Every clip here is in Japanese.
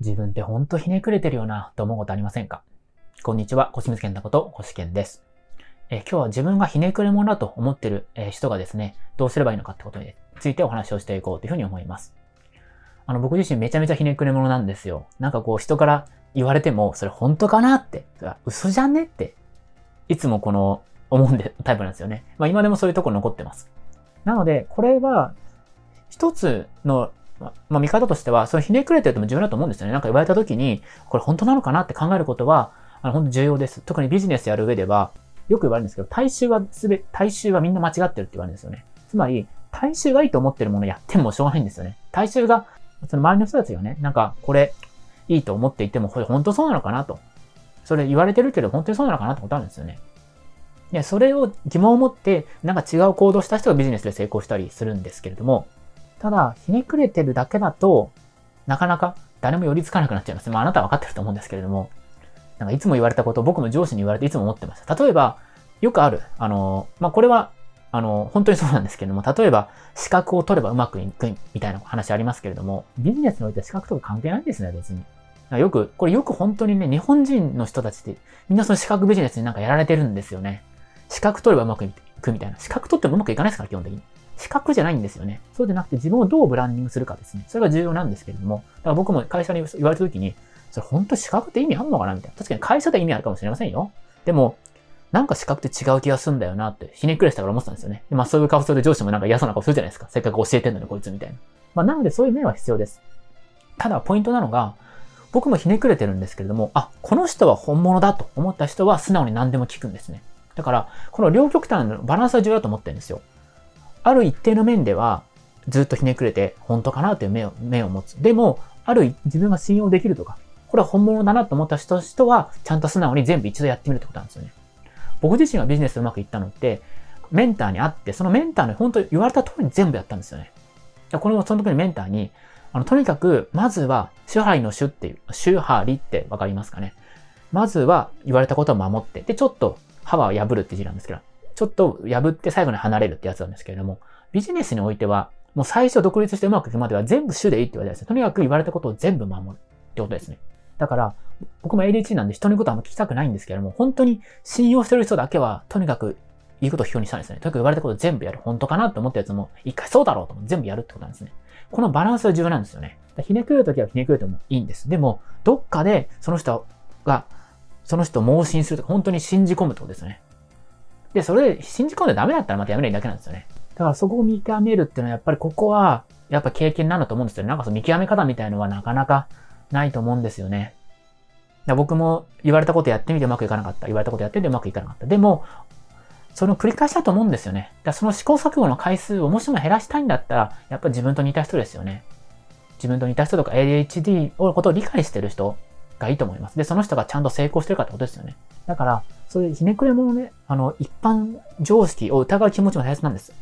自分ってほんとひねくれてるよなと思うことありませんか？こんにちは、腰水健太こと腰健です。え今日は自分がひねくれ者だと思ってる、え人がですね、どうすればいいのかってことについてお話をしていこうというふうに思います。あの、僕自身めちゃめちゃひねくれ者なんですよ。なんかこう人から言われても、それ本当かなって、嘘じゃねって、いつもこの思うんで、タイプなんですよね。まあ今でもそういうとこ残ってます。なので、これは、一つのまあ、見方としては、そのひねくれてるとも重要だと思うんですよね。なんか言われた時に、これ本当なのかなって考えることは、あの、本当重要です。特にビジネスやる上では、よく言われるんですけど、大衆はすべ、大衆はみんな間違ってるって言われるんですよね。つまり、大衆がいいと思ってるものやってもしょうがないんですよね。大衆が、その周りの人たちがね、なんか、これ、いいと思っていても、これ本当そうなのかなと。それ言われてるけど、本当にそうなのかなってことあるんですよね。で、それを疑問を持って、なんか違う行動した人がビジネスで成功したりするんですけれども、ただ、ひねくれてるだけだと、なかなか誰も寄りつかなくなっちゃいます。まあ、あなたは分かってると思うんですけれども、なんかいつも言われたことを僕も上司に言われていつも思ってました。例えば、よくある、あの、まあ、これは、あの、本当にそうなんですけれども、例えば、資格を取ればうまくいくみたいな話ありますけれども、ビジネスにおいては資格とか関係ないんですね、別に。よく、これよく本当にね、日本人の人たちって、みんなその資格ビジネスになんかやられてるんですよね。資格取ればうまくいくみたいな。資格取ってもうまくいかないですから、基本的に。資格じゃないんですよね。そうでなくて自分をどうブランディングするかですね。それが重要なんですけれども、だから僕も会社に言われた時に、それ本当資格って意味あんのかなみたいな。確かに会社で意味あるかもしれませんよ。でも、なんか資格って違う気がすんだよなって、ひねくれしたから思ってたんですよね。でまあそういう顔する上司もなんか嫌そうな顔するじゃないですか。せっかく教えてんのにこいつみたいな。まあなのでそういう面は必要です。ただポイントなのが、僕もひねくれてるんですけれども、あ、この人は本物だと思った人は素直に何でも聞くんですね。だから、この両極端のバランスは重要だと思ってるんですよ。ある一定の面では、ずっとひねくれて、本当かなという目を、目を持つ。でも、ある自分が信用できるとか、これは本物だなと思った人は、ちゃんと素直に全部一度やってみるってことなんですよね。僕自身がビジネスうまくいったのって、メンターに会って、そのメンターに本当に言われた通りに全部やったんですよね。これもその時にメンターに、あの、とにかく、まずは、支配の主っていう、主張りってわかりますかね。まずは、言われたことを守って、で、ちょっと、歯は破るって字なんですけど、ちょっと破って最後に離れるってやつなんですけれども、ビジネスにおいては、もう最初独立してうまくいくまでは全部主でいいって言われてですね。とにかく言われたことを全部守るってことですね。だから、僕も ADHD なんで人のことはあんま聞きたくないんですけれども、本当に信用してる人だけは、とにかく言うことを表にしたんですね。とにかく言われたことを全部やる。本当かなって思ったやつも、一回そうだろうと思って全部やるってことなんですね。このバランスは重要なんですよね。ひねくるときはひねくれてもいいんです。でも、どっかでその人が、その人を盲信するとか、本当に信じ込むってことですね。で、それで信じ込んでダメだったらまたやめないだけなんですよね。だからそこを見極めるっていうのはやっぱりここは、やっぱ経験なんだと思うんですよね。なんかその見極め方みたいのはなかなかないと思うんですよね。僕も言われたことやってみてうまくいかなかった。言われたことやってみてうまくいかなかった。でも、その繰り返しだと思うんですよね。だその試行錯誤の回数をもしも減らしたいんだったら、やっぱり自分と似た人ですよね。自分と似た人とか ADHD のことを理解してる人がいいと思います。で、その人がちゃんと成功してるかってことですよね。だから、そういうひねくれ者ね、あの、一般常識を疑う気持ちも大切なんです。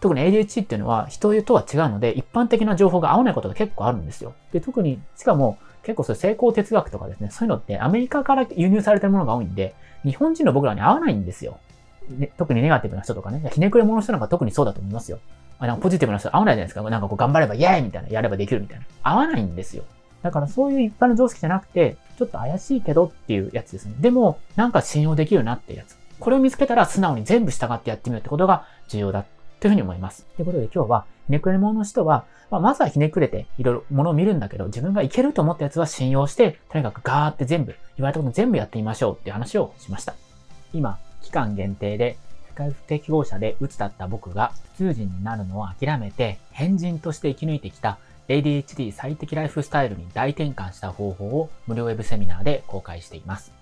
特に ADHD っていうのは人とは違うので、一般的な情報が合わないことが結構あるんですよ。で、特に、しかも、結構そういう成功哲学とかですね、そういうのってアメリカから輸入されてるものが多いんで、日本人の僕らに合わないんですよ。ね、特にネガティブな人とかね、ひねくれ者の人なんか特にそうだと思いますよ。あなんかポジティブな人合わないじゃないですか。なんかこう頑張ればイエーイみたいな、やればできるみたいな。合わないんですよ。だからそういう一般の常識じゃなくて、ちょっと怪しいけどっていうやつですね。でも、なんか信用できるなっていうやつ。これを見つけたら素直に全部従ってやってみるってことが重要だというふうに思います。ということで今日は、ひねくれ者の人は、まあ、まずはひねくれていろいろものを見るんだけど、自分がいけると思ったやつは信用して、とにかくガーって全部、言われたこと全部やってみましょうっていう話をしました。今、期間限定で、世界不適合者で鬱だった僕が普通人になるのを諦めて、変人として生き抜いてきた ADHD 最適ライフスタイルに大転換した方法を無料ウェブセミナーで公開しています。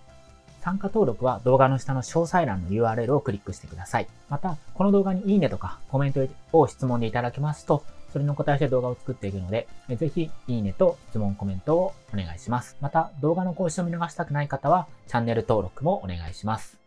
参加登録は動画の下の詳細欄の URL をクリックしてください。また、この動画にいいねとかコメントを質問でいただけますと、それの答えして動画を作っていくので、ぜひいいねと質問コメントをお願いします。また、動画の更新を見逃したくない方はチャンネル登録もお願いします。